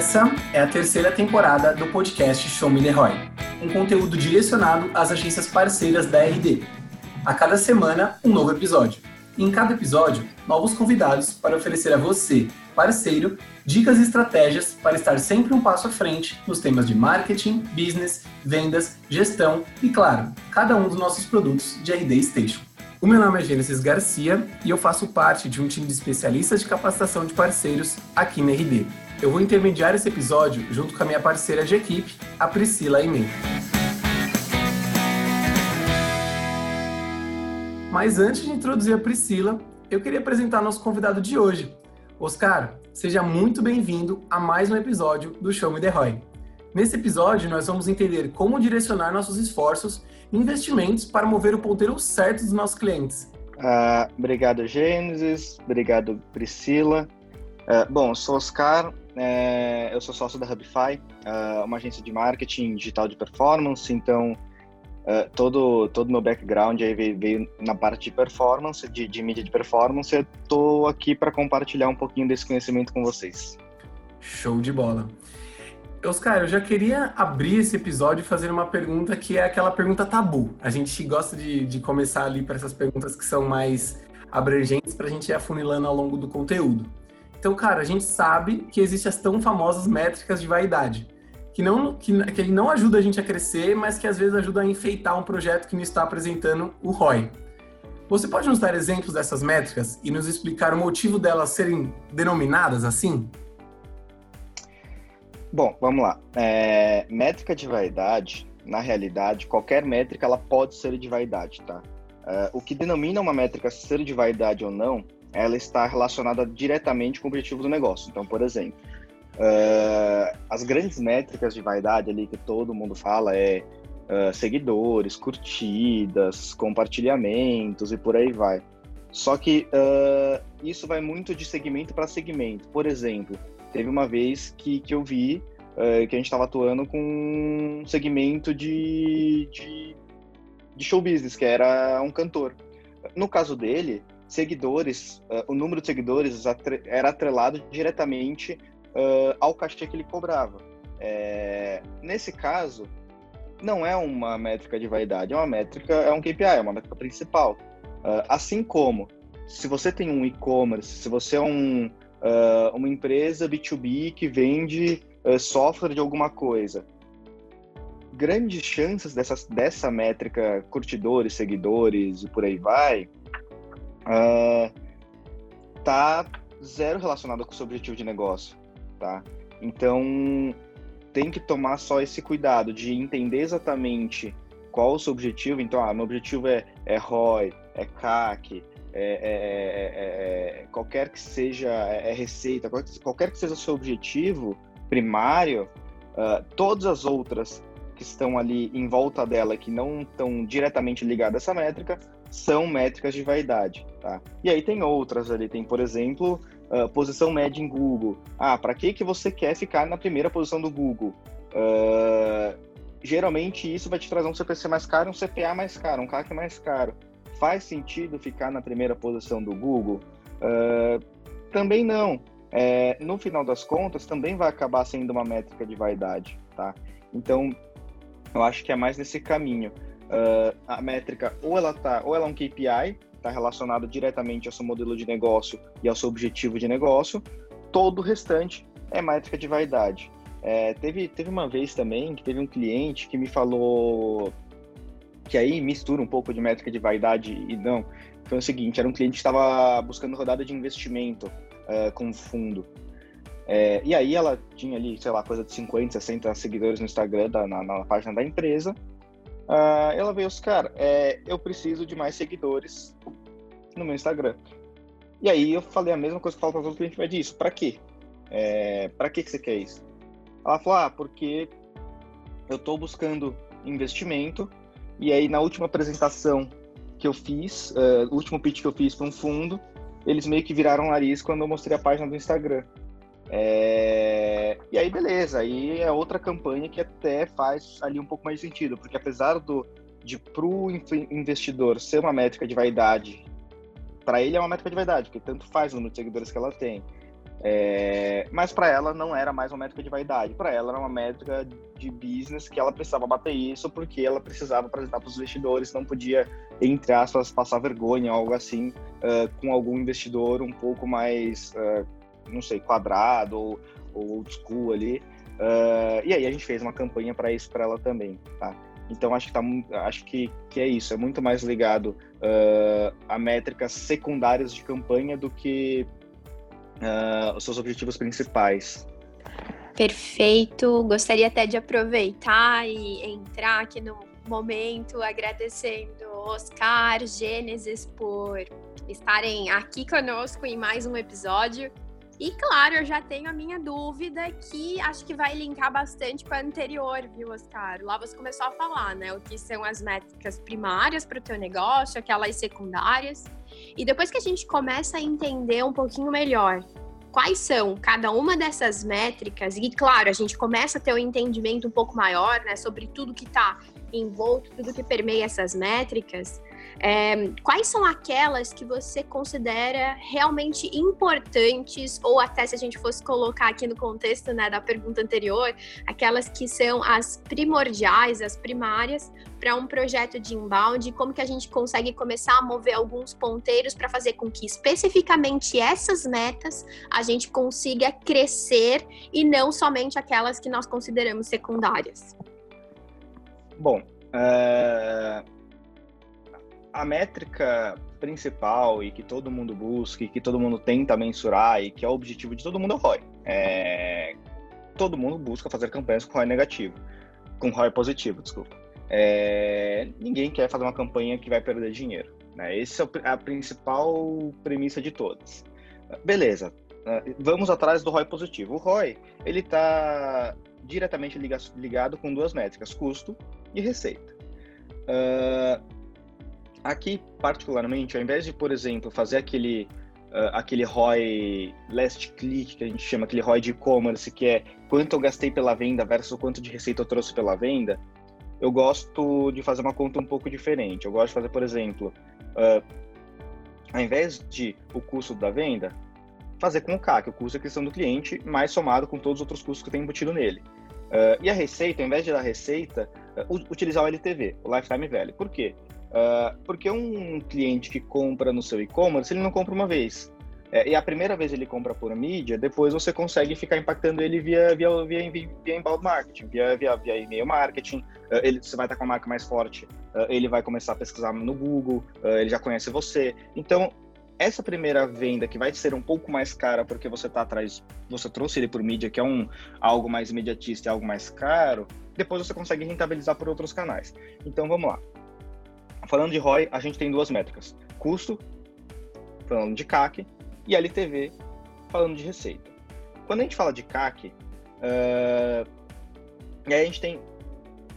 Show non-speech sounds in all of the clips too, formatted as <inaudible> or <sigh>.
Essa é a terceira temporada do podcast Show Me The Roy, um conteúdo direcionado às agências parceiras da RD. A cada semana, um novo episódio. E em cada episódio, novos convidados para oferecer a você, parceiro, dicas e estratégias para estar sempre um passo à frente nos temas de marketing, business, vendas, gestão e, claro, cada um dos nossos produtos de RD Station. O meu nome é Gênesis Garcia e eu faço parte de um time de especialistas de capacitação de parceiros aqui na RD. Eu vou intermediar esse episódio junto com a minha parceira de equipe, a Priscila Imen. Mas antes de introduzir a Priscila, eu queria apresentar nosso convidado de hoje. Oscar, seja muito bem-vindo a mais um episódio do Show Me The Roy. Nesse episódio, nós vamos entender como direcionar nossos esforços investimentos para mover o ponteiro certo dos nossos clientes. Uh, obrigado, Gênesis. Obrigado, Priscila. Uh, bom, sou Oscar, é, eu sou sócio da Hubify, uh, uma agência de marketing digital de performance, então uh, todo todo meu background aí veio, veio, na parte de performance, de, de mídia de performance. Eu tô aqui para compartilhar um pouquinho desse conhecimento com vocês. Show de bola. Oscar, eu já queria abrir esse episódio e fazer uma pergunta que é aquela pergunta tabu. A gente gosta de, de começar ali para essas perguntas que são mais abrangentes para a gente ir afunilando ao longo do conteúdo. Então, cara, a gente sabe que existem as tão famosas métricas de vaidade, que não que, que não ajuda a gente a crescer, mas que às vezes ajuda a enfeitar um projeto que não está apresentando o ROI. Você pode nos dar exemplos dessas métricas e nos explicar o motivo delas serem denominadas assim? Bom, vamos lá. É, métrica de vaidade, na realidade, qualquer métrica ela pode ser de vaidade, tá? É, o que denomina uma métrica ser de vaidade ou não, ela está relacionada diretamente com o objetivo do negócio. Então, por exemplo, é, as grandes métricas de vaidade ali que todo mundo fala é, é seguidores, curtidas, compartilhamentos e por aí vai. Só que uh, isso vai muito de segmento para segmento. Por exemplo, Teve uma vez que, que eu vi uh, que a gente estava atuando com um segmento de, de, de, show business, que era um cantor. No caso dele, seguidores, uh, o número de seguidores era atrelado diretamente uh, ao cachê que ele cobrava. É, nesse caso, não é uma métrica de vaidade, é uma métrica, é um KPI, é uma métrica principal. assim como, se você tem um e-commerce, se você é um, uh, uma empresa B2B que vende uh, software de alguma coisa. Grandes chances dessa, dessa métrica, curtidores, seguidores e por aí vai, uh, tá zero relacionado com o seu objetivo de negócio, tá? Então, tem que tomar só esse cuidado de entender exatamente qual o seu objetivo. Então, ah, meu objetivo é, é ROI, é CAC, é é, é, é, é, qualquer que seja é, receita, qualquer que seja o seu objetivo primário, uh, todas as outras que estão ali em volta dela, que não estão diretamente ligadas a essa métrica, são métricas de vaidade, tá? E aí tem outras ali, tem, por exemplo, uh, posição média em Google. Ah, para que, que você quer ficar na primeira posição do Google? Uh, geralmente isso vai te trazer um CPC mais caro, um CPA mais caro, um CAC mais caro faz sentido ficar na primeira posição do Google? Uh, também não. É, no final das contas, também vai acabar sendo uma métrica de vaidade, tá? Então, eu acho que é mais nesse caminho. A métrica, ou ela tá, ou ela é um KPI, está relacionado diretamente ao seu modelo de negócio e ao seu objetivo de negócio. Todo o restante é métrica de vaidade. É, teve, teve uma vez também que teve um cliente que me falou que aí mistura um pouco de métrica de vaidade e não. Foi o seguinte, era um cliente que estava buscando rodada de investimento uh, com fundo. É, e aí ela tinha ali, sei lá, coisa de 50, 60 seguidores no Instagram, da, na, na, página da empresa. Uh, ela veio, cara, é, eu preciso de mais seguidores no meu Instagram. E aí eu falei a mesma coisa que eu falo para os outros clientes, mas disso, para quê? É, para que, que você quer isso? Ela falou, ah, porque eu estou buscando investimento e aí, na última apresentação que eu fiz, uh, último pitch que eu fiz para um fundo, eles meio que viraram nariz quando eu mostrei a página do Instagram. É... E aí, beleza, aí é outra campanha que até faz ali um pouco mais de sentido, porque apesar do, de para o investidor ser uma métrica de vaidade, para ele é uma métrica de vaidade, porque tanto faz o número de seguidores que ela tem. É, mas para ela não era mais uma métrica de vaidade, para ela era uma métrica de business que ela precisava bater isso porque ela precisava apresentar para os investidores, não podia, entre aspas, passar vergonha algo assim uh, com algum investidor um pouco mais, uh, não sei, quadrado ou, ou old school ali. Uh, e aí a gente fez uma campanha para isso para ela também, tá? Então acho que tá, acho que, que é isso, é muito mais ligado a métricas secundárias de campanha do que uh, os seus objetivos principais. Perfeito. Gostaria até de aproveitar e entrar aqui no momento agradecendo Oscar, Gênesis por estarem aqui conosco em mais um episódio. E claro, eu já tenho a minha dúvida que acho que vai linkar bastante com a anterior, viu, Oscar? Lá você começou a falar, né? O que são as métricas primárias para o teu negócio, aquelas secundárias. E depois que a gente começa a entender um pouquinho melhor quais são cada uma dessas métricas, e claro, a gente começa a ter um entendimento um pouco maior, né, sobre tudo que está envolto, tudo que permeia essas métricas, é, quais são aquelas que você considera realmente importantes, ou até se a gente fosse colocar aqui no contexto né, da pergunta anterior, aquelas que são as primordiais, as primárias, para um projeto de inbound, como que a gente consegue começar a mover alguns ponteiros para fazer com que especificamente essas metas a gente consiga crescer e não somente aquelas que nós consideramos secundárias. Bom, uh, a métrica principal e que todo mundo busca e que todo mundo tenta mensurar e que é o objetivo de todo mundo é o ROI. É, todo mundo busca fazer campanhas com ROI negativo, com ROI positivo, desculpa. É, ninguém quer fazer uma campanha que vai perder dinheiro. Né? Essa é a principal premissa de todas. Beleza, ah, vamos atrás do ROI positivo. O ROI ele está diretamente ligado com duas métricas, custo e receita. Uh, aqui, particularmente, ao invés de, por exemplo, fazer aquele, uh, aquele ROI last click, que a gente chama aquele ROI de e-commerce, que é quanto eu gastei pela venda versus quanto de receita eu trouxe pela venda, eu gosto de fazer uma conta um pouco diferente. Eu gosto de fazer, por exemplo, uh, ao invés de o custo da venda, fazer com o CAC, o custo de aquisição do cliente, mais somado com todos os outros custos que eu tenho embutido nele. Uh, e a receita, ao invés de dar receita, uh, utilizar o LTV, o Lifetime Value. Por quê? Uh, porque um cliente que compra no seu e-commerce, ele não compra uma vez. É, e a primeira vez ele compra por mídia, depois você consegue ficar impactando ele via, via, via, via inbound marketing, via, via, via e-mail marketing. ele, você vai estar com a marca mais forte, ele vai começar a pesquisar no Google, ele já conhece você. Então, essa primeira venda que vai ser um pouco mais cara porque você está atrás, você trouxe ele por mídia, que é um algo mais imediatista e algo mais caro, depois você consegue rentabilizar por outros canais. Então vamos lá. Falando de ROI, a gente tem duas métricas: custo, falando de CAC, e LTV, falando de receita. Quando a gente fala de CAC, uh, a gente tem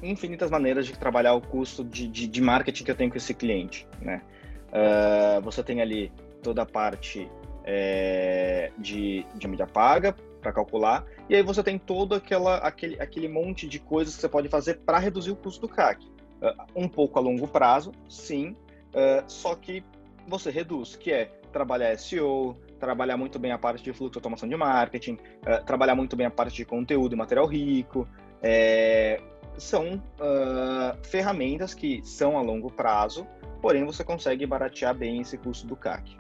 infinitas maneiras de trabalhar o custo de, de, de marketing que eu tenho com esse cliente, né? Uh, você tem ali toda a parte é, de, de mídia paga para calcular, e aí você tem todo aquela, aquele, aquele monte de coisas que você pode fazer para reduzir o custo do CAC. Uh, ah, um pouco a longo prazo, sim, uh, só que você reduz, que é trabalhar SEO, trabalhar muito bem a parte de fluxo automação de marketing, uh, trabalhar muito bem a parte de conteúdo e material rico. É, são ferramentas que são a longo prazo, porém você consegue baratear bem esse custo do CAC.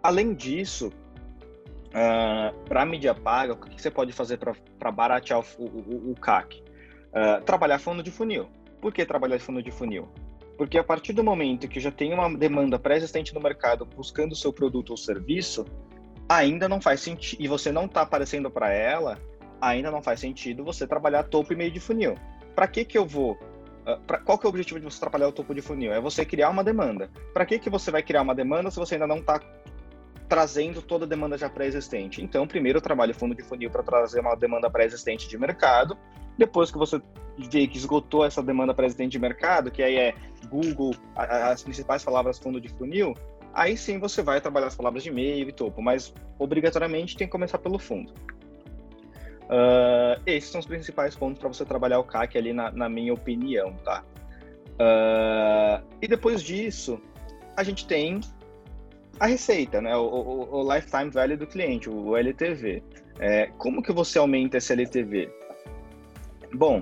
Além disso, uh, para mídia paga, o que você pode fazer para baratear o, o, o CAC? Uh, trabalhar fundo de funil. Por que trabalhar fundo de funil? Porque a partir do momento que já tem uma demanda pré-existente no mercado buscando o seu produto ou serviço, ainda não faz sentido, e você não está aparecendo para ela, ainda não faz sentido você trabalhar topo e meio de funil. Para que que eu vou? Uh, pra, qual que é o objetivo de você trabalhar o topo de funil? É você criar uma demanda. Para que que você vai criar uma demanda se você ainda não está trazendo toda a demanda já pré-existente. Então, primeiro trabalho fundo de funil para trazer uma demanda pré-existente de mercado. Depois que você vê que esgotou essa demanda pré-existente de mercado, que aí é Google, as principais palavras fundo de funil, aí sim você vai trabalhar as palavras de e-mail e topo, mas obrigatoriamente tem que começar pelo fundo. Uh, esses são os principais pontos para você trabalhar o CAC ali, na, na minha opinião, tá? Uh, e depois disso, a gente tem a receita, né? O, o, o, lifetime value do cliente, o LTV. É, como que você aumenta esse LTV? Bom,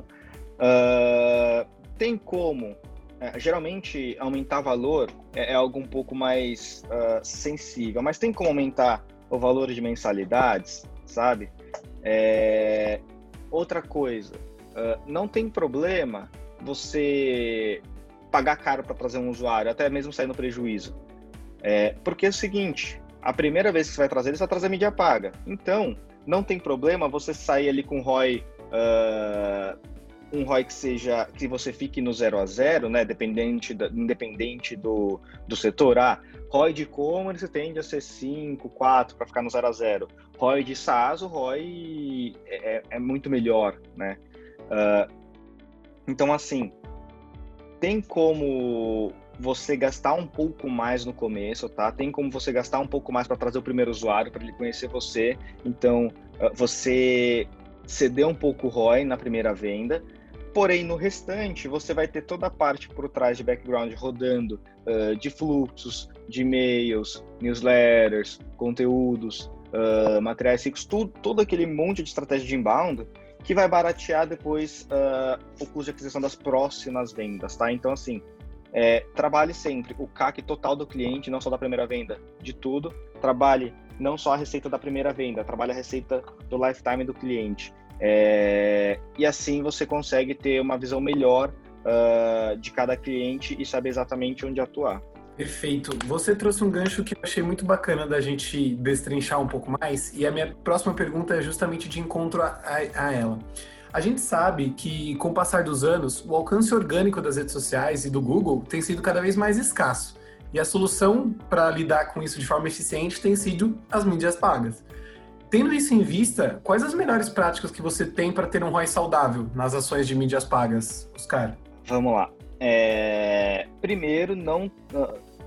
uh, tem como. É, geralmente, aumentar valor é, é, algo um pouco mais uh, sensível, mas tem como aumentar o valor de mensalidades, sabe? É, outra coisa, uh, não tem problema você pagar caro para trazer um usuário, até mesmo sair no prejuízo. É, porque é o seguinte, a primeira vez que você vai trazer, ele só traz a mídia paga. Então, não tem problema você sair ali com ROI, uh, um ROI que seja, que você fique no 0 a 0, né, dependente da, independente do, do setor. Ah, ROI de e-commerce tende a ser 5, 4 para ficar no 0 a 0. ROI de SaaS, o ROI é, é, é muito melhor, né? Uh, então, assim, tem como você gastar um pouco mais no começo, tá? Tem como você gastar um pouco mais para trazer o primeiro usuário, para ele conhecer você. Então, ah, você ceder um pouco o ROI na primeira venda. Porém, no restante, você vai ter toda a parte por trás de background rodando uh, de fluxos, de e-mails, newsletters, conteúdos, uh, materiais fixos, tudo, todo aquele monte de estratégia de inbound que vai baratear depois uh, o custo de aquisição das próximas vendas, tá? Então, assim, é, trabalhe sempre o CAC total do cliente, não só da primeira venda, de tudo. Trabalhe não só a receita da primeira venda, trabalhe a receita do lifetime do cliente. É, e assim você consegue ter uma visão melhor uh, de cada cliente e saber exatamente onde atuar. Perfeito. Você trouxe um gancho que eu achei muito bacana da gente destrinchar um pouco mais, e a minha próxima pergunta é justamente de encontro a, a, a ela. A gente sabe que, com o passar dos anos, o alcance orgânico das redes sociais e do Google tem sido cada vez mais escasso. E a solução para lidar com isso de forma eficiente tem sido as mídias pagas. Tendo isso em vista, quais as melhores práticas que você tem para ter um ROI saudável nas ações de mídias pagas, Oscar? Vamos lá. É... Primeiro, não,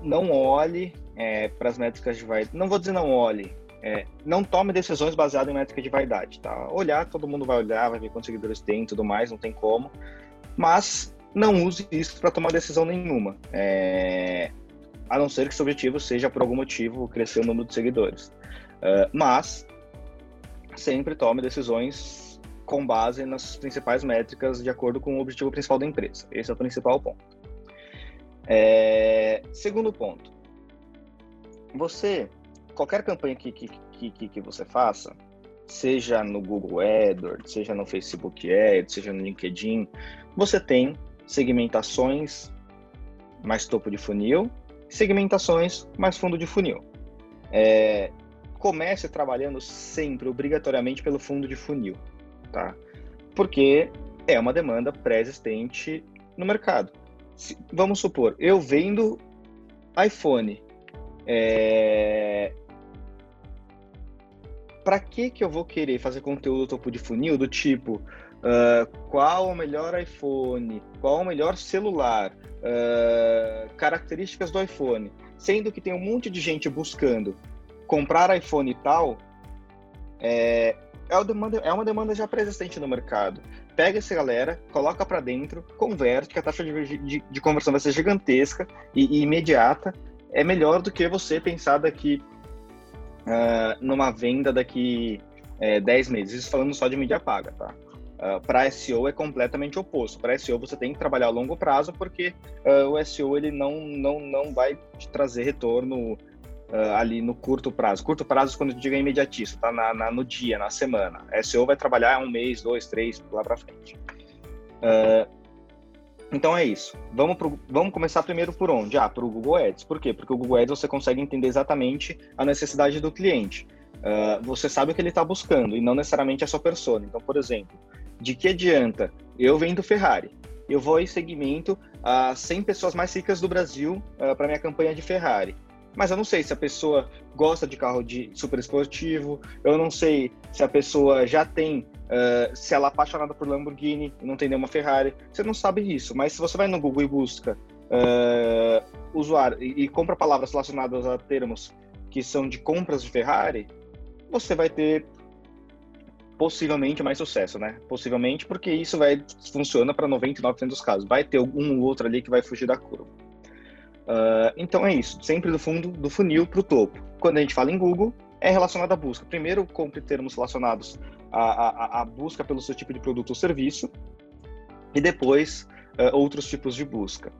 não olhe é, para as métricas de vaidade. Não vou dizer não olhe, é, não tome decisões baseadas em métrica de vaidade, tá? Olhar, todo mundo vai olhar, vai ver quantos seguidores tem e tudo mais, não tem como. Mas não use isso para tomar decisão nenhuma. É, a não ser que seu objetivo seja, por algum motivo, crescer o número de seguidores. Uh, mas sempre tome decisões com base nas principais métricas de acordo com o objetivo principal da empresa. Esse é o principal ponto. É, segundo ponto. Você qualquer campanha que, que, que, que você faça, seja no Google AdWords, seja no Facebook Ads, seja no LinkedIn, você tem segmentações mais topo de funil, segmentações mais fundo de funil. É, comece trabalhando sempre, obrigatoriamente, pelo fundo de funil, tá? Porque é uma demanda pré-existente no mercado. Se, vamos supor, eu vendo iPhone, é, para que que eu vou querer fazer conteúdo topo de funil do tipo uh, qual o melhor iPhone, qual o melhor celular, uh, características do iPhone, sendo que tem um monte de gente buscando comprar iPhone e tal, é, é, uma demanda, é uma demanda já pré-existente no mercado. Pega essa galera, coloca para dentro, converte, que a taxa de, de, de conversão vai ser gigantesca e, e imediata. É melhor do que você pensar daqui uh, numa venda daqui é, 10 meses. Isso falando só de mídia paga, tá? Uh, ah, para SEO é completamente oposto. Para SEO você tem que trabalhar a longo prazo porque uh, o SEO ele não, não, não vai te trazer retorno uh, ali no curto prazo. Curto prazo quando eu digo imediatista, tá? Na, na, no dia, na semana. SEO vai trabalhar um mês, dois, três, lá para frente. Então é isso. Vamos, pro, vamos começar primeiro por onde? Ah, para o Google Ads. Por quê? Porque o Google Ads você consegue entender exatamente a necessidade do cliente. Uh, você sabe o que ele está buscando e não necessariamente a sua persona. Então, por exemplo, de que adianta eu vendo Ferrari? Eu vou em segmento a 100 pessoas mais ricas do Brasil uh, para minha campanha de Ferrari. Mas eu não sei se a pessoa gosta de carro de super esportivo, eu não sei se a pessoa já tem Uh, se ela é apaixonada por Lamborghini e não tem nenhuma Ferrari, você não sabe isso. Mas se você vai no Google e busca uh, usuário e, e, compra palavras relacionadas a termos que são de compras de Ferrari, você vai ter possivelmente mais sucesso, né? Possivelmente porque isso vai funciona para 99% dos casos. Vai ter algum outro ali que vai fugir da curva. Uh, então é isso, sempre do fundo do funil para o topo. Quando a gente fala em Google, é relacionado à busca. Primeiro, compre termos relacionados à, à, à busca pelo seu tipo de produto ou serviço, e depois uh, outros tipos de busca.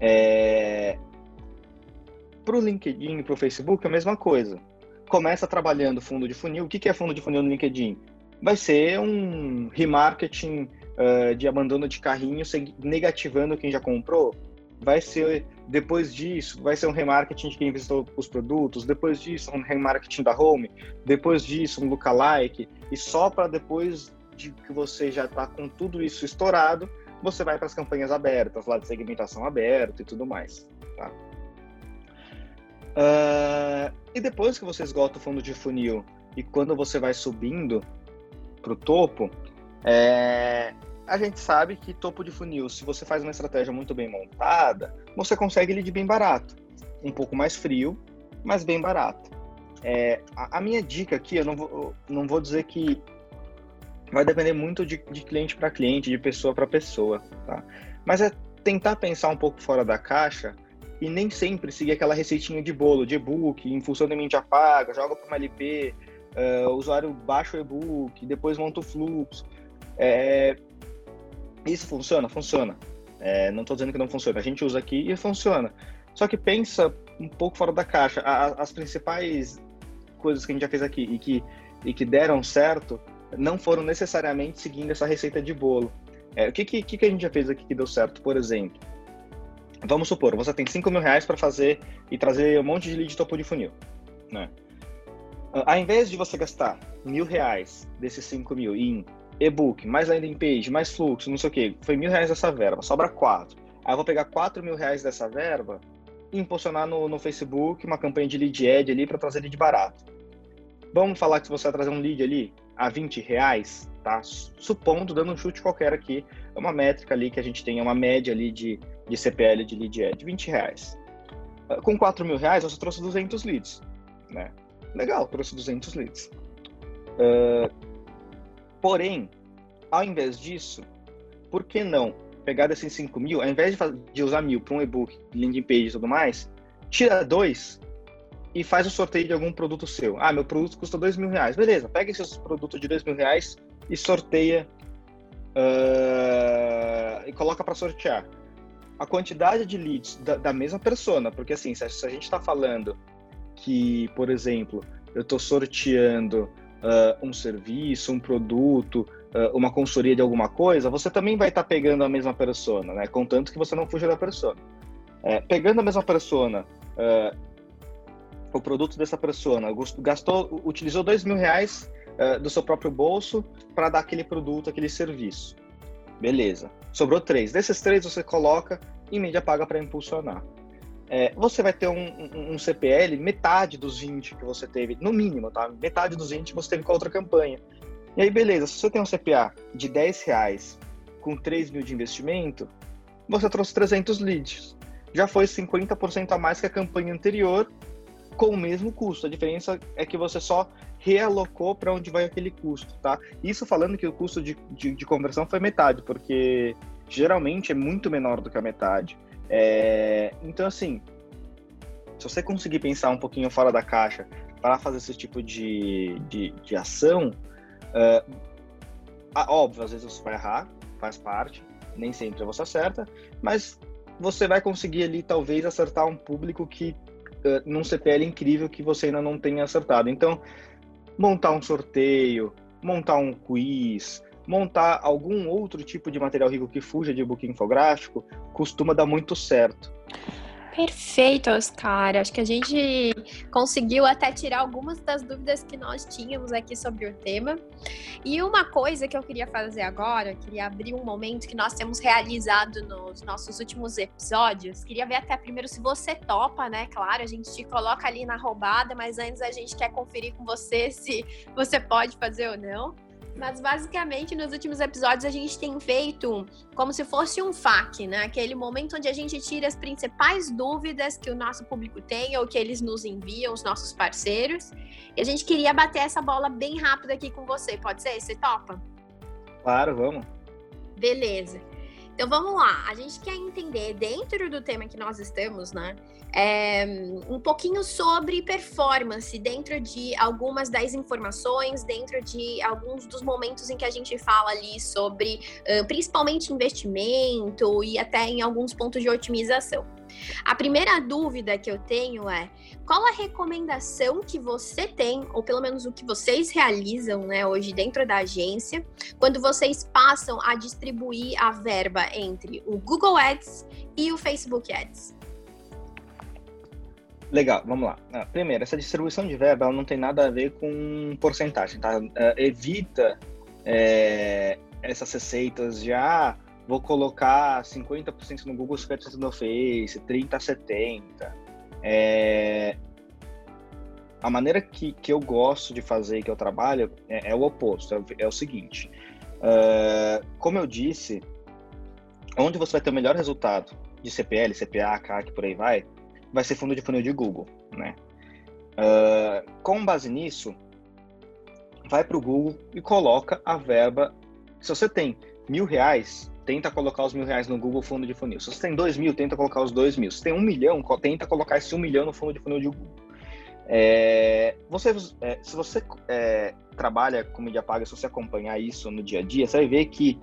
É... Para o LinkedIn e para o Facebook, é a mesma coisa. Começa trabalhando fundo de funil. O que é fundo de funil no LinkedIn? Vai ser um remarketing uh, de abandono de carrinho, negativando quem já comprou. Vai ser, depois disso, vai ser um remarketing de quem visitou os produtos. Depois disso, um remarketing da home. Depois disso, um lookalike. E só para depois de que você já está com tudo isso estourado, você vai para as campanhas abertas, lá de segmentação aberta e tudo mais. Tá? Uh, e depois que você esgota o fundo de funil e quando você vai subindo para o topo, é, a gente sabe que topo de funil, se você faz uma estratégia muito bem montada, você consegue lead bem barato. Um pouco mais frio, mas bem barato. É, a, a, minha dica aqui, eu não vou, não vou dizer que vai depender muito de, de cliente para cliente, de pessoa para pessoa, tá? Mas é tentar pensar um pouco fora da caixa e nem sempre seguir aquela receitinha de bolo, de e-book, em função da mídia paga, joga para uma LP, uh, o usuário baixa o e-book, depois monta o fluxo. É, isso funciona? Funciona. É, não estou dizendo que não funciona. A gente usa aqui e funciona. Só que pensa um pouco fora da caixa. A, as principais coisas que a gente já fez aqui e que, e que deram certo não foram necessariamente seguindo essa receita de bolo. É, o que, que, que a gente já fez aqui que deu certo, por exemplo? Vamos supor, você tem 5 mil reais para fazer e trazer um monte de lead topo de funil. Né? Ao invés de você gastar mil reais desses 5 mil em e-book, mais landing page, mais fluxo, não sei o que, foi mil reais dessa verba, sobra quatro. Aí eu vou pegar quatro mil reais dessa verba e impulsionar no, no Facebook uma campanha de lead ad ali para trazer lead barato. Vamos falar que você vai trazer um lead ali a 20 reais, tá? Supondo, dando um chute qualquer aqui, é uma métrica ali que a gente tem, é uma média ali de, de CPL de lead ad, 20 reais. Ah, com 4 mil reais, você trouxe 200 leads, né? Legal, trouxe 200 leads. Uh, porém, ao invés disso, por que não pegar desses 5 mil, ao invés de, usar mil para um e-book, landing page e tudo mais, tira dois e faz o sorteio de algum produto seu. Ah, meu produto custa dois mil reais. Beleza, pega esse produto de dois mil reais e sorteia uh, e coloca para sortear. A quantidade de leads da, da mesma persona, porque assim, se a, se a gente está falando que, por exemplo, eu estou sorteando uh, um serviço, um produto, uh, uma consultoria de alguma coisa, você também vai estar tá pegando a mesma persona, né? Contanto que você não fuja da persona. É, pegando a mesma persona, uh, o produto dessa persona, gastou, utilizou dois mil reais do seu próprio bolso para dar aquele produto, aquele serviço. Beleza. Sobrou três. Desses três você coloca em mídia paga para impulsionar é, você vai ter um, um, um, CPL metade dos 20 que você teve, no mínimo, tá? Metade dos 20 você teve com a outra campanha. E aí, beleza, se você tem um CPA de 10 reais com 3 mil de investimento, você trouxe 300 leads. Já foi 50% a mais que a campanha anterior com o mesmo custo. A diferença é que você só realocou para onde vai aquele custo, tá? Isso falando que o custo de, de, de conversão foi metade, porque geralmente é muito menor do que a metade. É, então, assim, se você conseguir pensar um pouquinho fora da caixa para fazer esse tipo de, de, de ação, é, óbvio, às vezes você vai errar, faz parte, nem sempre você acerta, mas você vai conseguir ali talvez acertar um público que uh, num CPL incrível que você ainda não tenha acertado. Então, montar um sorteio, montar um quiz, montar algum outro tipo de material rico que fuja de book infográfico costuma dar muito certo. Perfeito, Oscar. Acho que a gente conseguiu até tirar algumas das dúvidas que nós tínhamos aqui sobre o tema. E uma coisa que eu queria fazer agora, queria abrir um momento que nós temos realizado nos nossos últimos episódios. Queria ver até primeiro se você topa, né? Claro, a gente te coloca ali na roubada, mas antes a gente quer conferir com você se você pode fazer ou não. Mas basicamente nos últimos episódios a gente tem feito como se fosse um FAQ, né? Aquele momento onde a gente tira as principais dúvidas que o nosso público tem ou que eles nos enviam, os nossos parceiros. E a gente queria bater essa bola bem rápido aqui com você. Pode ser? Você topa? Claro, vamos. Beleza. Então vamos lá, a gente quer entender dentro do tema que nós estamos, né? É, um pouquinho sobre performance dentro de algumas das informações, dentro de alguns dos momentos em que a gente fala ali sobre principalmente investimento e até em alguns pontos de otimização. A primeira dúvida que eu tenho é qual a recomendação que você tem, ou pelo menos o que vocês realizam né, hoje dentro da agência, quando vocês passam a distribuir a verba entre o Google Ads e o Facebook Ads? Legal, vamos lá. Ah, primeiro, essa distribuição de verba ela não tem nada a ver com porcentagem, tá? Uh, evita é, essas receitas de ah, vou colocar 50% no Google, 50% no Face, 30%, 70%. É... A maneira que, que eu gosto de fazer que eu trabalho é, é o oposto, é, é o seguinte. Uh, como eu disse, onde você vai ter o melhor resultado de CPL, CPA, CAC, por aí vai, vai ser fundo de funil de Google, né? Uh, com base nisso, vai para o Google e coloca a verba. Se você tem mil reais, tenta colocar os mil reais no Google Fundo de Funil. Se você tem dois mil, tenta colocar os dois mil. Se tem um milhão, tenta colocar esse um milhão no Fundo de Funil de Google. É, você, é, se você é, trabalha com mídia paga, se você acompanhar isso no dia a dia, você vai ver que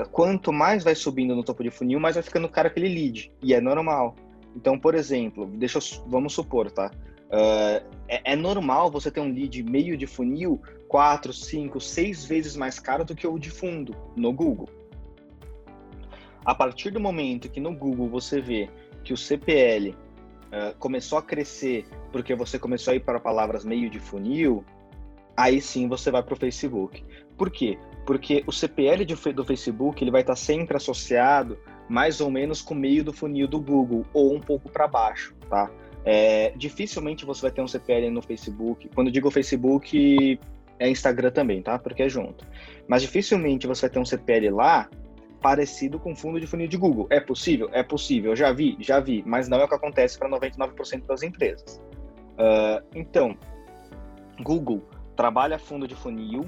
quanto mais vai subindo no topo de funil, mais vai ficando caro aquele lead. E é normal. Então, por exemplo, deixa eu, vamos supor, tá? Uh, é, é, normal você ter um lead meio de funil quatro, cinco, seis vezes mais caro do que o de fundo no Google. A partir do momento que no Google você vê que o CPL uh, eh, começou a crescer porque você começou a ir para palavras meio de funil, aí sim você vai para o Facebook. Por quê? Porque o CPL do Facebook ele vai estar sempre associado mais ou menos com o meio do funil do Google ou um pouco para baixo, tá? É, dificilmente você vai ter um CPL no Facebook. Quando eu digo Facebook, é Instagram também, tá? Porque é junto. Mas dificilmente você vai ter um CPL lá parecido com fundo de funil de Google. É possível? É possível. Já vi, já vi, mas não é o que acontece para 99% das empresas. Uh, então, Google trabalha fundo de funil,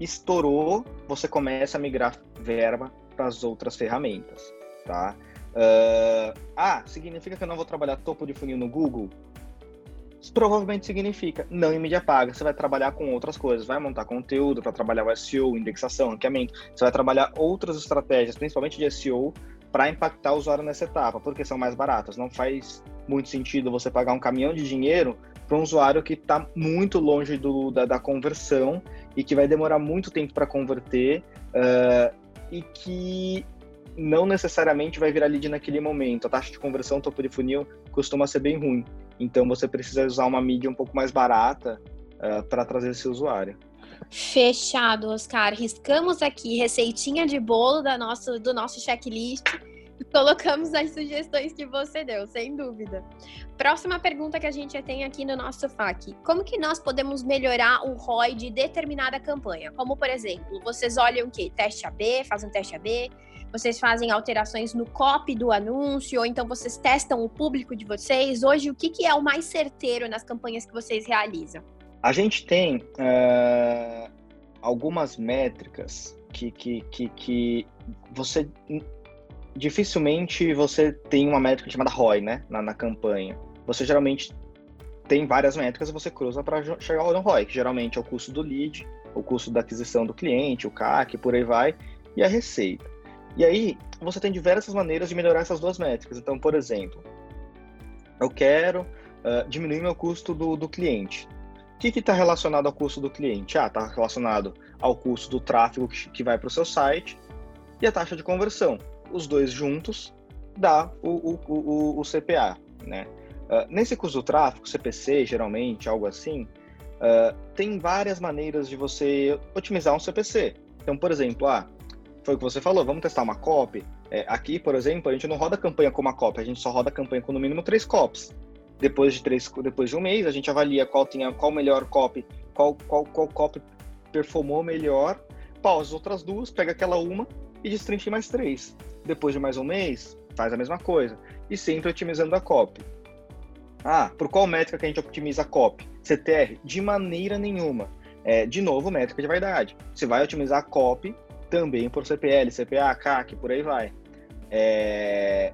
estourou, você começa a migrar verba para as outras ferramentas, tá? Uh, ah, significa que eu não vou trabalhar topo de funil no Google? Provavelmente significa não em mídia paga. Você vai trabalhar com outras coisas, vai montar conteúdo para trabalhar o SEO, indexação, ranqueamento. Você vai trabalhar outras estratégias, principalmente de SEO, para impactar o usuário nessa etapa, porque são mais baratas. Não faz muito sentido você pagar um caminhão de dinheiro para um usuário que está muito longe do, da, da, conversão e que vai demorar muito tempo para converter uh, e que não necessariamente vai virar lead naquele momento. A taxa de conversão topo de funil costuma ser bem ruim. Então você precisa usar uma mídia um pouco mais barata uh, para trazer esse usuário. Fechado, Oscar. Riscamos aqui receitinha de bolo da nosso, do nosso checklist colocamos as sugestões que você deu, sem dúvida. Próxima pergunta que a gente tem aqui no nosso FAQ. Como que nós podemos melhorar o ROI de determinada campanha? Como, por exemplo, vocês olham o quê? Teste AB, fazem teste AB, vocês fazem alterações no copy do anúncio, ou então vocês testam o público de vocês. Hoje, o que, que é o mais certeiro nas campanhas que vocês realizam? A gente tem uh, algumas métricas que, que, que, que, você dificilmente você tem uma métrica chamada ROI, né, na, na campanha. Você geralmente tem várias métricas e você cruza para chegar ao ROI, que geralmente é o custo do lead, o custo da aquisição do cliente, o CAC, por aí vai, e a receita. E aí, você tem diversas maneiras de melhorar essas duas métricas. Então, por exemplo, eu quero uh, diminuir meu custo do, do cliente. O que está relacionado ao custo do cliente? Ah, está relacionado ao custo do tráfego que, que vai para o seu site e a taxa de conversão. Os dois juntos dá o, o, o, o CPA. Né? Uh, nesse custo do tráfego, CPC, geralmente, algo assim, uh, tem várias maneiras de você otimizar um CPC. Então, por exemplo, ah, foi o que você falou, vamos testar uma copy. É, aqui, por exemplo, a gente não roda campanha com uma copy, a gente só roda campanha com no mínimo três copies. Depois de, três, depois de um mês, a gente avalia qual tinha qual melhor copy, qual, qual, qual copy performou melhor, pausa as outras duas, pega aquela uma e destrincha mais três. Depois de mais um mês, faz a mesma coisa. E sempre otimizando a copy. Ah, por qual métrica que a gente optimiza a copy? CTR? De maneira nenhuma. É, de novo, métrica de vaidade. Você vai otimizar a copy também por CPL, CPA, CAC, por aí vai. É...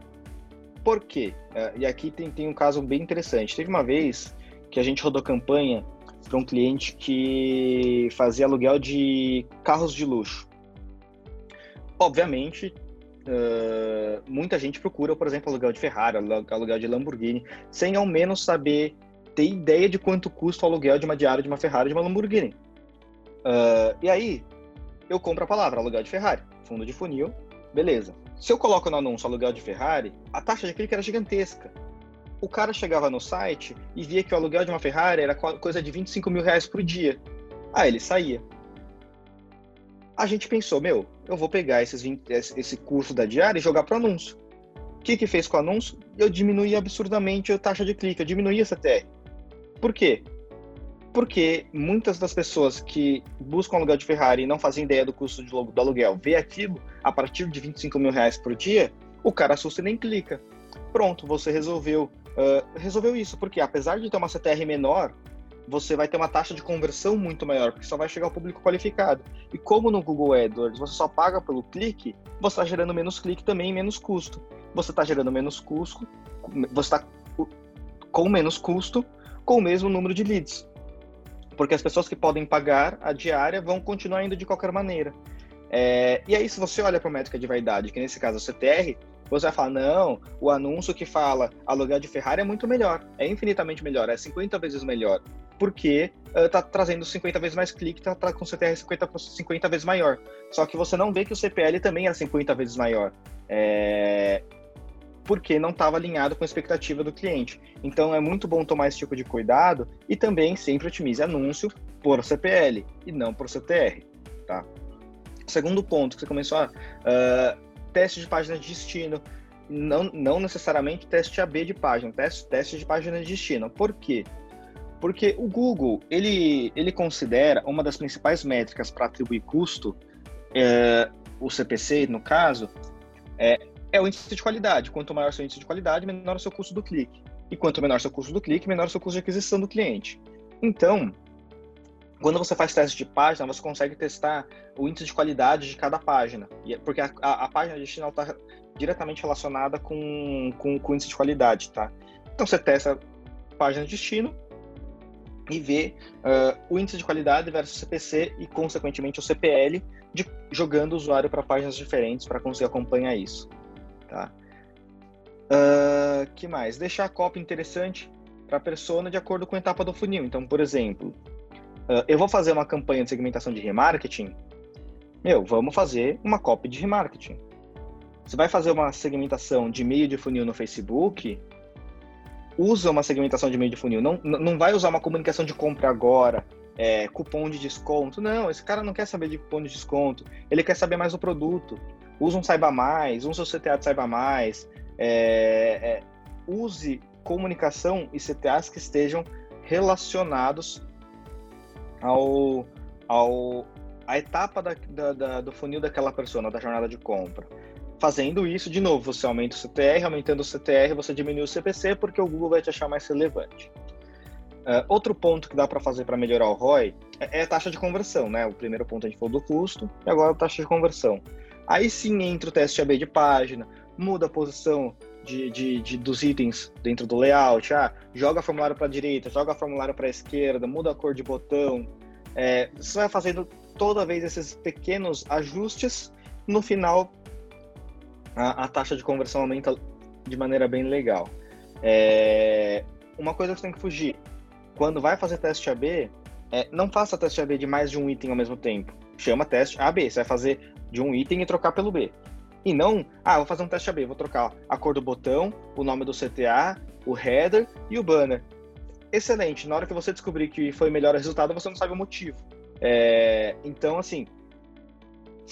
Por quê? É, e aqui tem, tem um caso bem interessante. Teve uma vez que a gente rodou campanha para um cliente que fazia aluguel de carros de luxo. Obviamente, uh, muita gente procura, por exemplo, aluguel de Ferrari, aluguel de Lamborghini, sem ao menos saber ter ideia de quanto custa o aluguel de uma diária de uma Ferrari de uma Lamborghini. Uh, e aí, eu compro a palavra aluguel de Ferrari, fundo de funil, beleza. Se eu coloco no anúncio aluguel de Ferrari, a taxa de clique era gigantesca. O cara chegava no site e via que o aluguel de uma Ferrari era coisa de 25 mil reais por dia. Aí ele saía. A gente pensou, meu, eu vou pegar esses 20, esse custo da diária e jogar para anúncio. O que que fez com o anúncio? Eu diminuí absurdamente a taxa de clique, eu diminuí a CTR. Por quê? Porque muitas das pessoas que buscam aluguel de Ferrari e não fazem ideia do custo do aluguel, vê aquilo a partir de 25 mil reais por dia, o cara assusta e nem clica. Pronto, você resolveu, uh, resolveu isso, porque apesar de ter uma CTR menor, você vai ter uma taxa de conversão muito maior, porque só vai chegar ao público qualificado. E como no Google AdWords você só paga pelo clique, você está gerando menos clique também e menos custo. Você está gerando menos custo, você está com menos custo, com o mesmo número de leads. Porque as pessoas que podem pagar a diária vão continuar indo de qualquer maneira. É, e aí, se você olha para a métrica de vaidade, que nesse caso é o CTR, você vai falar, não, o anúncio que fala aluguel de Ferrari é muito melhor, é infinitamente melhor, é 50 vezes melhor, porque está uh, trazendo 50 vezes mais clique, está tá com CTR 50, 50 vezes maior. Só que você não vê que o CPL também é 50 vezes maior. É, porque não estava alinhado com a expectativa do cliente. Então é muito bom tomar esse tipo de cuidado e também sempre otimize anúncio por CPL e não por CTR, tá? Segundo ponto que você começou a uh, teste de página de destino, não, não necessariamente teste AB de página, teste, teste de página de destino. Por quê? Porque o Google ele, ele considera uma das principais métricas para atribuir custo, é, o CPC no caso, é é o índice de qualidade. Quanto maior o seu índice de qualidade, menor o seu custo do clique. E quanto menor o seu custo do clique, menor o seu custo de aquisição do cliente. Então, quando você faz teste de página, você consegue testar o índice de qualidade de cada página. É, porque a, a, a página de destino está diretamente relacionada com, com, com, o índice de qualidade, tá? Então, você testa a página de destino e vê uh, o índice de qualidade versus CPC e, consequentemente, o CPL, de, jogando o usuário para páginas diferentes para conseguir acompanhar isso. Tá? Uh, que mais? Deixar a cópia interessante para a persona de acordo com a etapa do funil. Então, por exemplo, uh, eu vou fazer uma campanha de segmentação de remarketing. Meu, vamos fazer uma cópia de remarketing. Você vai fazer uma segmentação de meio de funil no Facebook, usa uma segmentação de meio de funil. Não, não vai usar uma comunicação de compra agora, é, cupom de desconto. Não, esse cara não quer saber de cupom de desconto. Ele quer saber mais do produto use um Saiba Mais, use o CTA de Saiba Mais, é, é, use comunicação e CTAs que estejam relacionados ao, ao a etapa da, da, da, do funil daquela pessoa, da jornada de compra. Fazendo isso, de novo, você aumenta o CTR, aumentando o CTR, você diminui o CPC, porque o Google vai te achar mais relevante. Uh, outro ponto que dá para fazer para melhorar o ROI é, é, a taxa de conversão, né? O primeiro ponto a gente falou do custo, e agora a taxa de conversão. Aí sim entra o teste AB de página, muda a posição de, de, de, dos itens dentro do layout. Ah, joga formulário para a direita, joga formulário para a esquerda, muda a cor de botão. É, você vai fazendo toda vez esses pequenos ajustes. No final, a, a taxa de conversão aumenta de maneira bem legal. É, uma coisa que você tem que fugir: quando vai fazer teste AB, é, não faça teste AB de mais de um item ao mesmo tempo. Chama teste AB. Você vai fazer de um item e trocar pelo B. E não, ah, vou fazer um teste AB, vou trocar a cor do botão, o nome do CTA, o header e o banner. Excelente. Na hora que você descobrir que foi melhor o resultado, você não sabe o motivo. É, então, assim,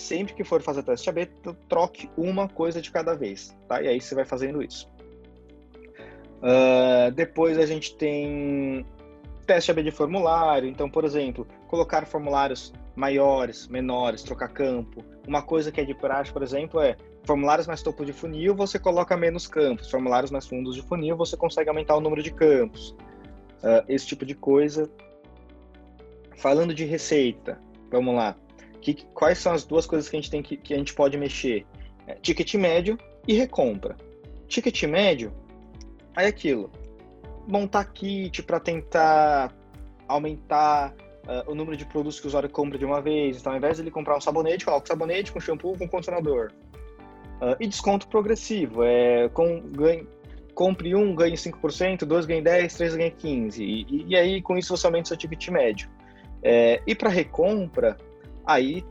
sempre que for fazer teste AB, troque uma coisa de cada vez, tá? E aí você vai fazendo isso. Uh, depois a gente tem teste AB de formulário. Então, por exemplo, colocar formulários maiores, menores, trocar campo. Uma coisa que é de praxe, por exemplo, é formulários mais topo de funil, você coloca menos campos. Formulários mais fundos de funil, você consegue aumentar o número de campos. Uh, esse tipo de coisa. Falando de receita, vamos lá. Que, quais são as duas coisas que a gente tem que, que a gente pode mexer? É, ticket médio, e recompra. Ticket médio, é aquilo. Montar kit para tentar aumentar uh, o número de produtos que o usuário compra de uma vez. Então, ao invés de ele comprar um sabonete, coloca sabonete com shampoo com condicionador. Uh, e desconto progressivo, é com, ganho, compre um, ganhe 5%, dois ganhe 10%, três ganhe 15%. E, e, aí, com isso, você aumenta o seu ticket médio. É, e para recompra, aí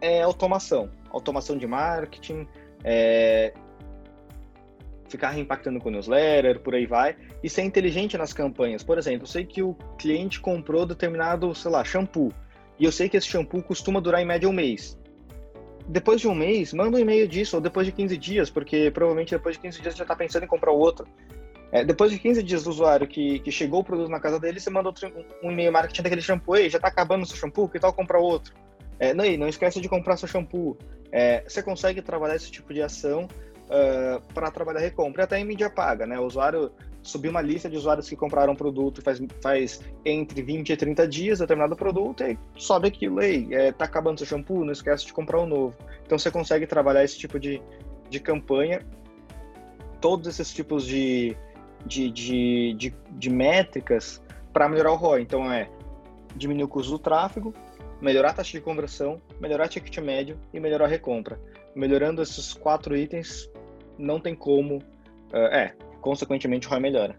é automação. Automação de marketing, é, ficar reimpactando com o newsletter, por aí vai, e ser inteligente nas campanhas. Por exemplo, eu sei que o cliente comprou determinado, sei lá, shampoo, e eu sei que esse shampoo costuma durar em média um mês depois de um mês, manda um e-mail disso, ou depois de 15 dias, porque provavelmente depois de 15 dias já está pensando em comprar outro. É, depois de 15 dias do usuário que, que chegou o produto na casa dele, você manda outro, um e-mail marketing daquele shampoo, e já está acabando o seu shampoo, que tal comprar outro? É, não, não esquece de comprar seu shampoo. É, você consegue trabalhar esse tipo de ação uh, para trabalhar recompra, até em mídia paga, né? O usuário subir uma lista de usuários que compraram um produto faz, faz entre 20 e 30 dias determinado produto e sobe aquilo aí. É, tá acabando seu shampoo, não esquece de comprar um novo. Então você consegue trabalhar esse tipo de, de campanha, todos esses tipos de, de, de, de, de métricas para melhorar o ROI. Então é diminuir o custo do tráfego, melhorar a taxa de conversão, melhorar o ticket médio e melhorar a recompra. Melhorando esses quatro itens, não tem como. Uh, é, consequentemente o ROI melhora.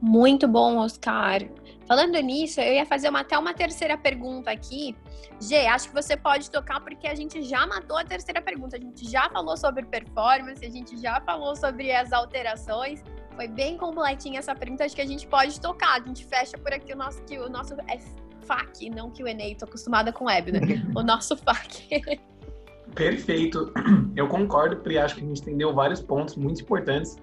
Muito bom, Oscar. Falando nisso, eu ia fazer uma, até uma terceira pergunta aqui. Gê, acho que você pode tocar porque a gente já matou a terceira pergunta. A gente já falou sobre performance, a gente já falou sobre as alterações. Foi bem completinha essa pergunta, acho que a gente pode tocar. A gente fecha por aqui o nosso, o nosso é FAQ, não Q&A, tô acostumada com web, né? <laughs> o nosso FAQ. Perfeito. <clears throat> Eu concordo, Pri. Acho que a gente entendeu vários pontos muito importantes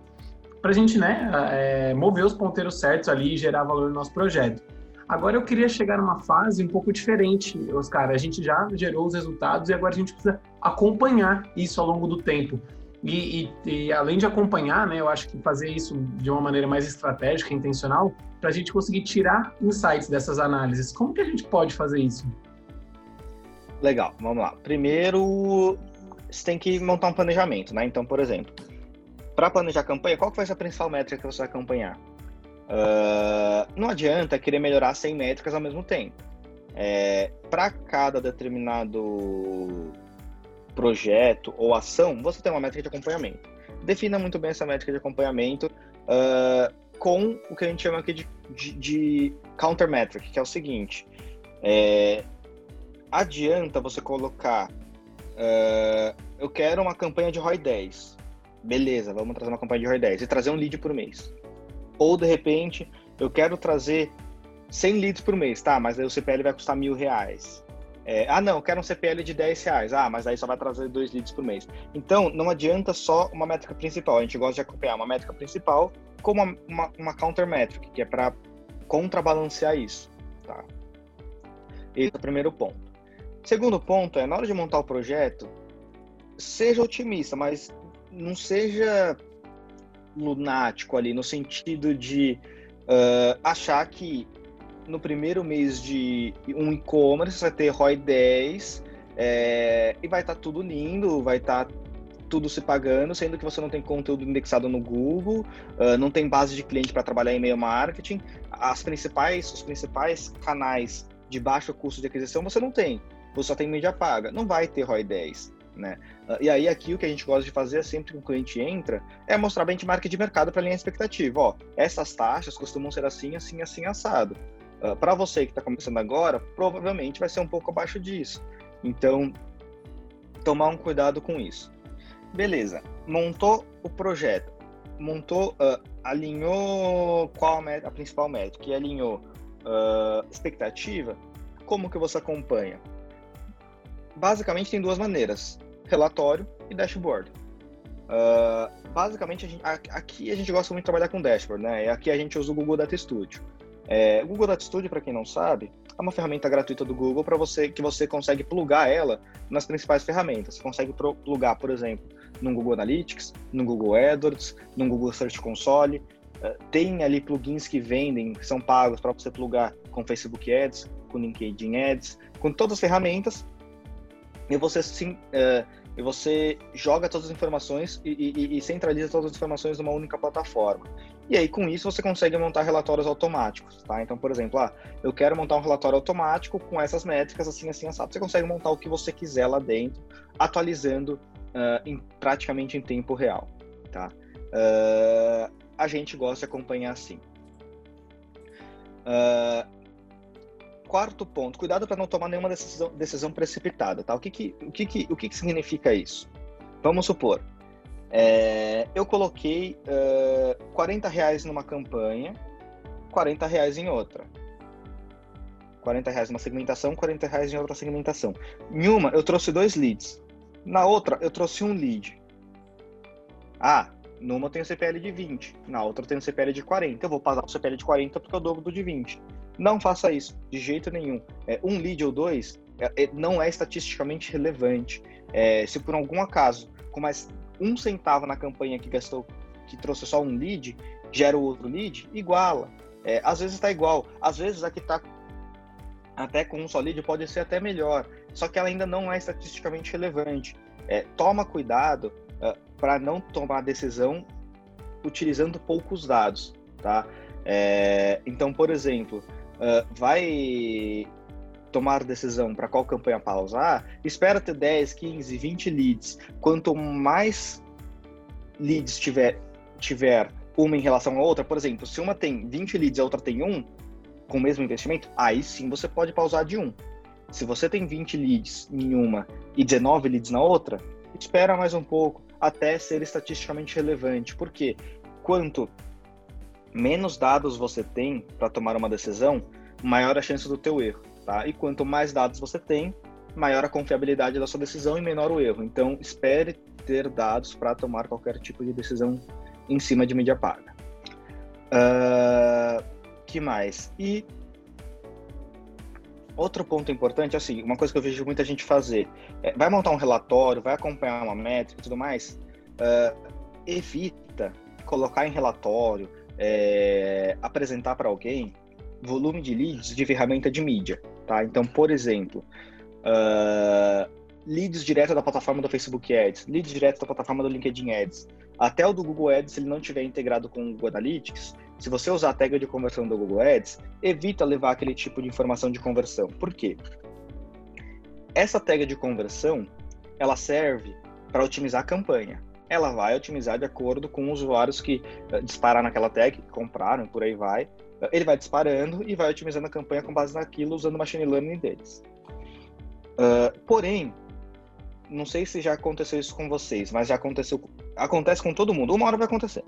para a gente né, é, mover os ponteiros certos ali e gerar valor no nosso projeto. Agora eu queria chegar numa fase um pouco diferente, Oscar. A gente já gerou os resultados e agora a gente precisa acompanhar isso ao longo do tempo. E, e, e além de acompanhar, né, eu acho que fazer isso de uma maneira mais estratégica, intencional, para a gente conseguir tirar insights dessas análises. Como que a gente pode fazer isso? Legal, vamos lá. Primeiro, você tem que montar um planejamento, né? Então, por exemplo, para planejar a campanha, qual que vai ser a principal métrica que você vai acompanhar? Uh, não adianta querer melhorar 100 métricas ao mesmo tempo. É, para cada determinado projeto ou ação, você tem uma métrica de acompanhamento. Defina muito bem essa métrica de acompanhamento uh, com o que a gente chama aqui de, de, de counter metric, que é o seguinte: é, adianta você colocar. Uh, eu quero uma campanha de ROI 10. Beleza, vamos trazer uma campanha de ROI 10 e trazer um lead por mês. Ou de repente, eu quero trazer 100 leads por mês, tá? Mas aí o CPL vai custar mil reais. É, ah, não, quero um CPL de 10 reais. Ah, mas aí só vai trazer dois leads por mês. Então, não adianta só uma métrica principal. A gente gosta de acompanhar uma métrica principal com uma, uma, uma counter metric, que é para contrabalancear isso. Tá? Esse é o primeiro ponto. Segundo ponto é, na hora de montar o projeto, seja otimista, mas não seja lunático ali, no sentido de uh, achar que no primeiro mês de um e-commerce vai ter ROI 10 é, e vai estar tá tudo lindo, vai estar tá tudo se pagando, sendo que você não tem conteúdo indexado no Google, uh, não tem base de cliente para trabalhar em e-mail marketing, as principais, os principais canais de baixo custo de aquisição você não tem você só tem mídia paga. Não vai ter ROI 10. Né? E aí aqui o que a gente gosta de fazer sempre que o cliente entra é mostrar benchmark de mercado para alinhar a expectativa. Ó, essas taxas costumam ser assim, assim, assim, assado. Uh, para você que está começando agora, provavelmente vai ser um pouco abaixo disso. Então, tomar um cuidado com isso. Beleza, montou o projeto, montou, uh, alinhou qual a, a principal métrica e alinhou uh, expectativa, como que você acompanha? basicamente tem duas maneiras: relatório e dashboard. Basicamente, a gente, aqui a gente gosta muito de trabalhar com dashboard, né? Aqui a gente usa o Google Data Studio. É, o Google Data Studio, para quem não sabe, é uma ferramenta gratuita do Google para você que você consegue plugar ela nas principais ferramentas. Você consegue plugar, por exemplo, no Google Analytics, no Google AdWords, no Google Search Console. Uh, tem ali plugins que vendem, que são pagos para você plugar com Facebook Ads, com LinkedIn Ads, com todas as ferramentas e você sim, uh, e você joga todas as informações e, e, e, centraliza todas as informações numa única plataforma. E aí, com isso, você consegue montar relatórios automáticos, tá? Então, por exemplo, ah, eu quero montar um relatório automático com essas métricas, assim, assim, assado. Você consegue montar o que você quiser lá dentro, atualizando uh, em, praticamente em tempo real, tá? Uh, a gente gosta de acompanhar assim. Uh, quarto ponto, cuidado para não tomar nenhuma decisão, decisão precipitada, tá? O que que, o que que, o que que significa isso? Vamos supor, é, eu coloquei uh, 40 reais numa campanha, 40 reais em outra. 40 reais numa segmentação, 40 reais em outra segmentação. Em uma, eu trouxe dois leads. Na outra, eu trouxe um lead. Ah, numa eu tenho CPL de 20, na outra eu tenho CPL de 40. Eu vou passar o CPL de 40 porque eu dobro do de 20. Não faça isso, de jeito nenhum. É, um lead ou dois é, é, não é estatisticamente relevante. É, se por algum acaso, com mais um centavo na campanha que gastou, que trouxe só um lead, gera o outro lead, iguala. É, às vezes está igual, às vezes a que está até com um só lead pode ser até melhor, só que ela ainda não é estatisticamente relevante. É, toma cuidado uh, para não tomar decisão utilizando poucos dados, tá? É, então, por exemplo, uh, vai tomar decisão para qual campanha pausar, espera ter 10, 15, 20 leads. Quanto mais leads tiver, tiver uma em relação à outra, por exemplo, se uma tem 20 leads e a outra tem um, com o mesmo investimento, aí sim você pode pausar de um. Se você tem 20 leads em uma e 19 leads na outra, espera mais um pouco até ser estatisticamente relevante. Porque quanto menos dados você tem para tomar uma decisão, maior a chance do teu erro, tá? E quanto mais dados você tem, maior a confiabilidade da sua decisão e menor o erro. Então, espere ter dados para tomar qualquer tipo de decisão em cima de mídia paga. Uh, que mais? E outro ponto importante, assim, uma coisa que eu vejo muita gente fazer, é, vai montar um relatório, vai acompanhar uma métrica e tudo mais, uh, evita colocar em relatório, é, apresentar para alguém volume de leads de ferramenta de mídia, tá? Então, por exemplo, uh, leads direto da plataforma do Facebook Ads, leads direto da plataforma do LinkedIn Ads, até o do Google Ads, se ele não tiver integrado com o Google Analytics, se você usar a tag de conversão do Google Ads, evita levar aquele tipo de informação de conversão. Por quê? Essa tag de conversão, ela serve para otimizar a campanha. Ela vai otimizar de acordo com os usuários que uh, dispararam naquela tag, que compraram, por aí vai. Ele vai disparando e vai otimizando a campanha com base naquilo, usando o machine learning deles. Uh, porém, não sei se já aconteceu isso com vocês, mas já aconteceu, acontece com todo mundo. Uma hora vai acontecer.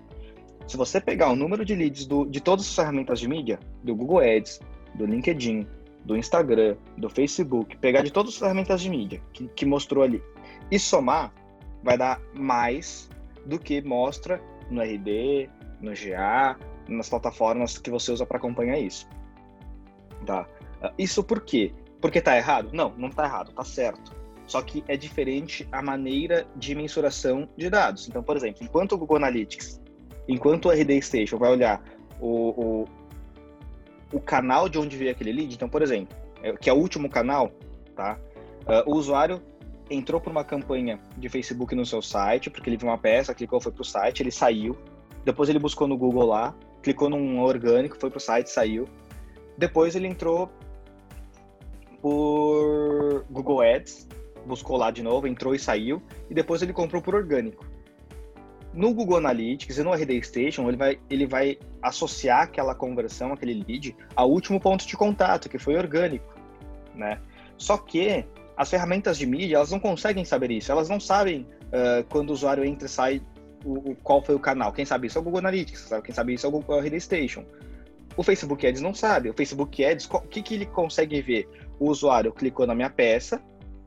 Se você pegar o número de leads do, de todas as ferramentas de mídia, do Google Ads, do LinkedIn, do Instagram, do Facebook, pegar de todas as ferramentas de mídia que, que mostrou ali e somar, vai dar mais do que mostra no RD, no GA, nas plataformas que você usa para acompanhar isso. Tá? Isso por quê? Porque tá errado? Não, não tá errado, tá certo. Só que é diferente a maneira de mensuração de dados. Então, por exemplo, enquanto o Google Analytics enquanto o RD Station vai olhar o, o, o canal de onde veio aquele lead, então, por exemplo, é, que é o último canal, tá? Uh, o usuário entrou por uma campanha de Facebook no seu site, porque ele viu uma peça, clicou, foi pro site, ele saiu. Depois ele buscou no Google lá, clicou num orgânico, foi pro site, saiu. Depois ele entrou por Google Ads, buscou lá de novo, entrou e saiu. E depois ele comprou por orgânico. No Google Analytics e no RD Station, ele vai, ele vai associar aquela conversão, aquele lead, ao último ponto de contato, que foi orgânico, né? Só que as ferramentas de mídia, elas não conseguem saber isso. Elas não sabem uh, quando o usuário entra e sai o, o, qual foi o canal. Quem sabe isso é o Google Analytics, sabe? quem sabe isso é o Google RD Station. O Facebook Ads não sabe. O Facebook Ads, o que, que ele consegue ver? O usuário clicou na minha peça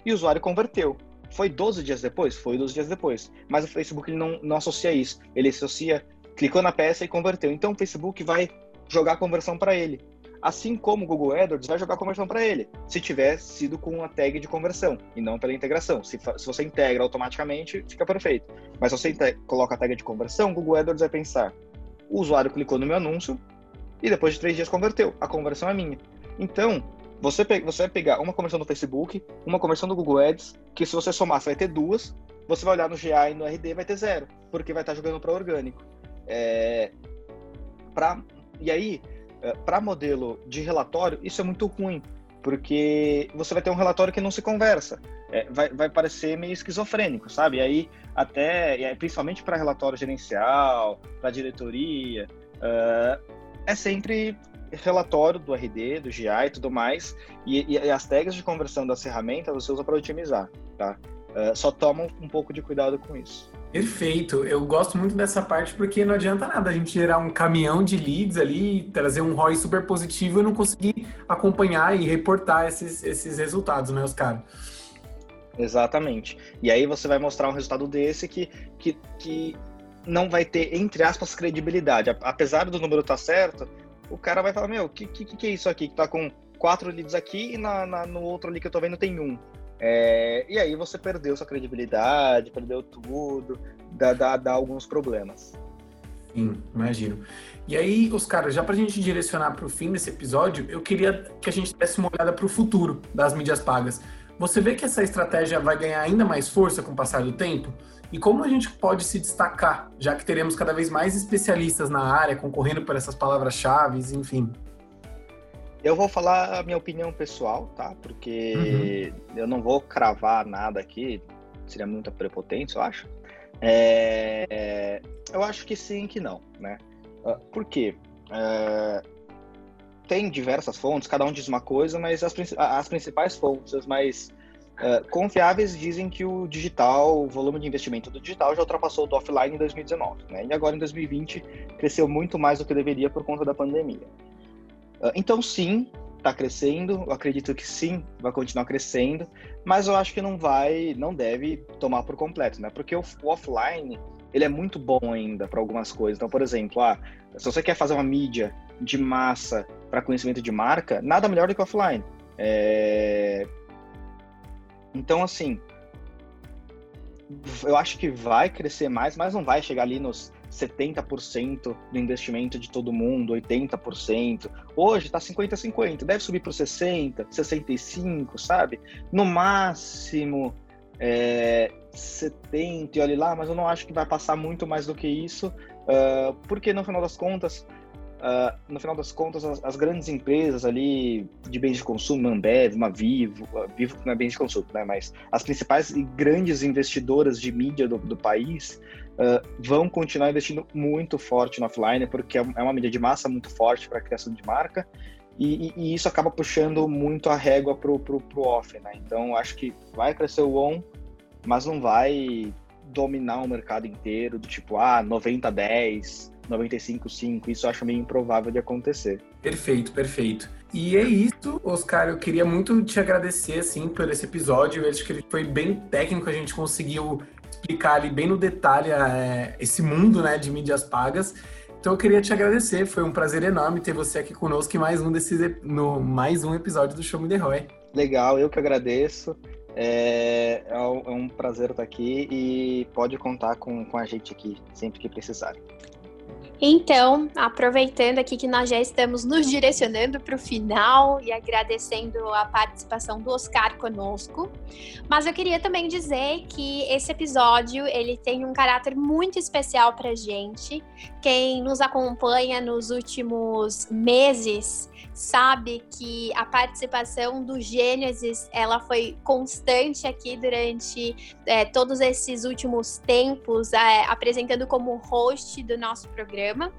e o usuário converteu. Foi 12 dias depois? Foi 12 dias depois. Mas o Facebook não, não associa isso. Ele associa, clicou na peça e converteu. Então o Facebook vai jogar a conversão para ele. Assim como o Google AdWords vai jogar conversão para ele, se tiver sido com a tag de conversão e não pela integração. Se, se você integra automaticamente, fica perfeito. Mas se você coloca a tag de conversão, o Google AdWords vai pensar: o usuário clicou no meu anúncio e depois de três dias converteu. A conversão é minha. Então, você, você vai pegar uma conversão do Facebook, uma conversão do Google Ads, que se você somar, você vai ter duas, você vai olhar no GA e no RD vai ter zero, porque vai estar jogando para orgânico. É, pra, e aí, para modelo de relatório, isso é muito ruim, porque você vai ter um relatório que não se conversa. É, vai, vai parecer meio esquizofrênico, sabe? E aí, até, principalmente para relatório gerencial, para diretoria, uh, é sempre relatório do RD, do GI e tudo mais, e, e as tags de conversão das ferramentas você usa para otimizar, tá? Uh, só toma um pouco de cuidado com isso. Perfeito. Eu gosto muito dessa parte porque não adianta nada a gente gerar um caminhão de leads ali, trazer um ROI super positivo e não conseguir acompanhar e reportar esses, esses resultados, né, Oscar? Exatamente. E aí você vai mostrar um resultado desse que, que, que não vai ter, entre aspas, credibilidade. Apesar do número estar tá certo, o cara vai falar, meu, o que, que, que é isso aqui? Que tá com quatro leads aqui e na, na, no outro ali que eu tô vendo tem um. É, e aí você perdeu sua credibilidade, perdeu tudo, dá, dá, dá alguns problemas. Sim, imagino. E aí, Oscar, já para a gente direcionar para o fim desse episódio, eu queria que a gente desse uma olhada para o futuro das mídias pagas. Você vê que essa estratégia vai ganhar ainda mais força com o passar do tempo? E como a gente pode se destacar, já que teremos cada vez mais especialistas na área concorrendo por essas palavras-chave, enfim? Eu vou falar a minha opinião pessoal, tá? Porque uhum. eu não vou cravar nada aqui, seria muita prepotência, eu acho. É, eu acho que sim, que não, né? Ah, por quê? É, tem diversas fontes, cada um diz uma coisa, mas as, as principais fontes, as mais uh, confiáveis, dizem que o digital, o volume de investimento do digital já ultrapassou o do offline em 2019, né? E agora em 2020 cresceu muito mais do que deveria por conta da pandemia. Ah, então, sim, está crescendo. Eu acredito que sim, vai continuar crescendo, mas eu acho que não vai, não deve tomar por completo, né? Porque o, offline ele é muito bom ainda para algumas coisas. Então, por exemplo, ah, se você quer fazer uma mídia de massa para conhecimento de marca, nada melhor do que offline. É... Então, assim, eu acho que vai crescer mais, mas não vai chegar ali nos 70% do investimento de todo mundo, 80%. Hoje está 50-50, deve subir para 60%, 65%, sabe? No máximo é, 70%, e olhe lá, mas eu não acho que vai passar muito mais do que isso, uh, porque no final das contas, Uh, no final das contas, as, as, grandes empresas ali de bens de consumo, Ambev, uma Vivo, uh, Vivo não é bens de consumo, né, mas as principais e grandes investidoras de mídia do, do país uh, vão continuar investindo muito forte no offline, porque é, é uma mídia de massa muito forte para a criação de marca, e, e, isso acaba puxando muito a régua para o off, né? Então, acho que vai crescer o on, mas não vai dominar o mercado inteiro, do tipo, ah, 90-10, 95-5. Isso eu acho meio improvável de acontecer. Perfeito, perfeito. E é isso, Oscar. Eu queria muito te agradecer, assim, por esse episódio. Eu acho que ele foi bem técnico, a gente conseguiu explicar ali bem no detalhe é, esse mundo, né, de mídias pagas. Então eu queria te agradecer, foi um prazer enorme ter você aqui conosco em mais um desses no mais um episódio do Show Me The Roy. Legal, eu que agradeço. É, é, um é prazer estar aqui e pode contar com, com a gente aqui sempre que precisar. Então, aproveitando aqui que nós já estamos nos direcionando para o final e agradecendo a participação do Oscar conosco, mas eu queria também dizer que esse episódio ele tem um caráter muito especial para gente. Quem nos acompanha nos últimos meses sabe que a participação do Gênesis ela foi constante aqui durante é, todos esses últimos tempos, é, apresentando como host do nosso programa.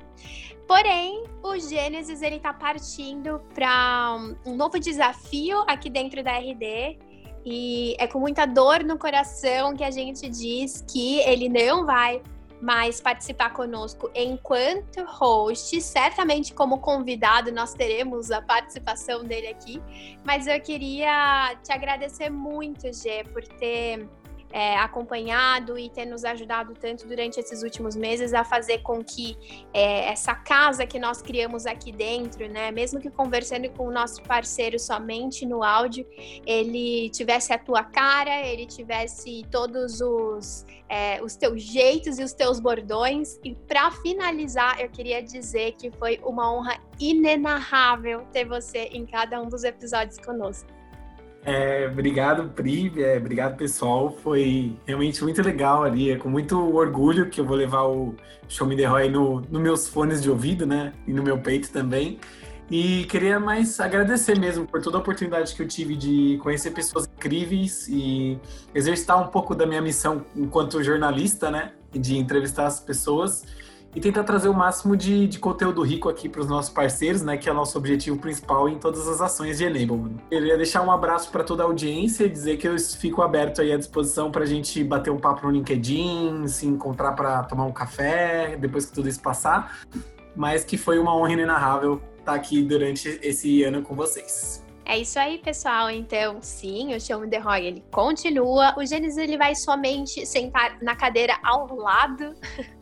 Porém, o Gênesis ele está partindo para um novo desafio aqui dentro da RD. E é com muita dor no coração que a gente diz que ele não vai mas participar conosco enquanto host. Certamente, como convidado, nós teremos a participação dele aqui. Mas eu queria te agradecer muito, Gê, por ter é, acompanhado e ter nos ajudado tanto durante esses últimos meses a fazer com que é, essa casa que nós criamos aqui dentro, né, mesmo que conversando com o nosso parceiro somente no áudio, ele tivesse a tua cara, ele tivesse todos os, é, os teus jeitos e os teus bordões. E para finalizar, eu queria dizer que foi uma honra inenarrável ter você em cada um dos episódios conosco. É, obrigado, Pri. É, obrigado, pessoal. Foi realmente muito legal ali. É com muito orgulho que eu vou levar o Show Me The Roy no, no meus fones de ouvido, né? E no meu peito também. E queria mais agradecer mesmo por toda a oportunidade que eu tive de conhecer pessoas incríveis e exercitar um pouco da minha missão enquanto jornalista, né? De entrevistar as pessoas e tentar trazer o máximo de, de conteúdo rico aqui para os nossos parceiros, né? Que é o nosso objetivo principal em todas as ações de Enablement. Queria deixar um abraço para toda a audiência e dizer que eu fico aberto aí à disposição para a gente bater um papo no LinkedIn, se encontrar para tomar um café depois que tudo isso passar. Mas que foi uma honra inenarrável estar tá aqui durante esse ano com vocês. É isso aí, pessoal. Então, sim, o Show Me Roy, ele continua. O Gênesis, ele vai somente sentar na cadeira ao lado <laughs>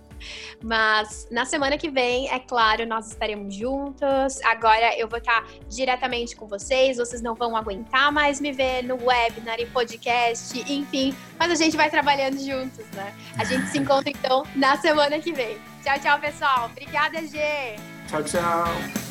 Mas na semana que vem, é claro, nós estaremos juntos. Agora eu vou estar diretamente com vocês, vocês não vão aguentar mais me ver no webinar e podcast, enfim. Mas a gente vai trabalhando juntos, né? A gente se encontra então na semana que vem. Tchau, tchau, pessoal. Obrigada, G. Tchau, tchau.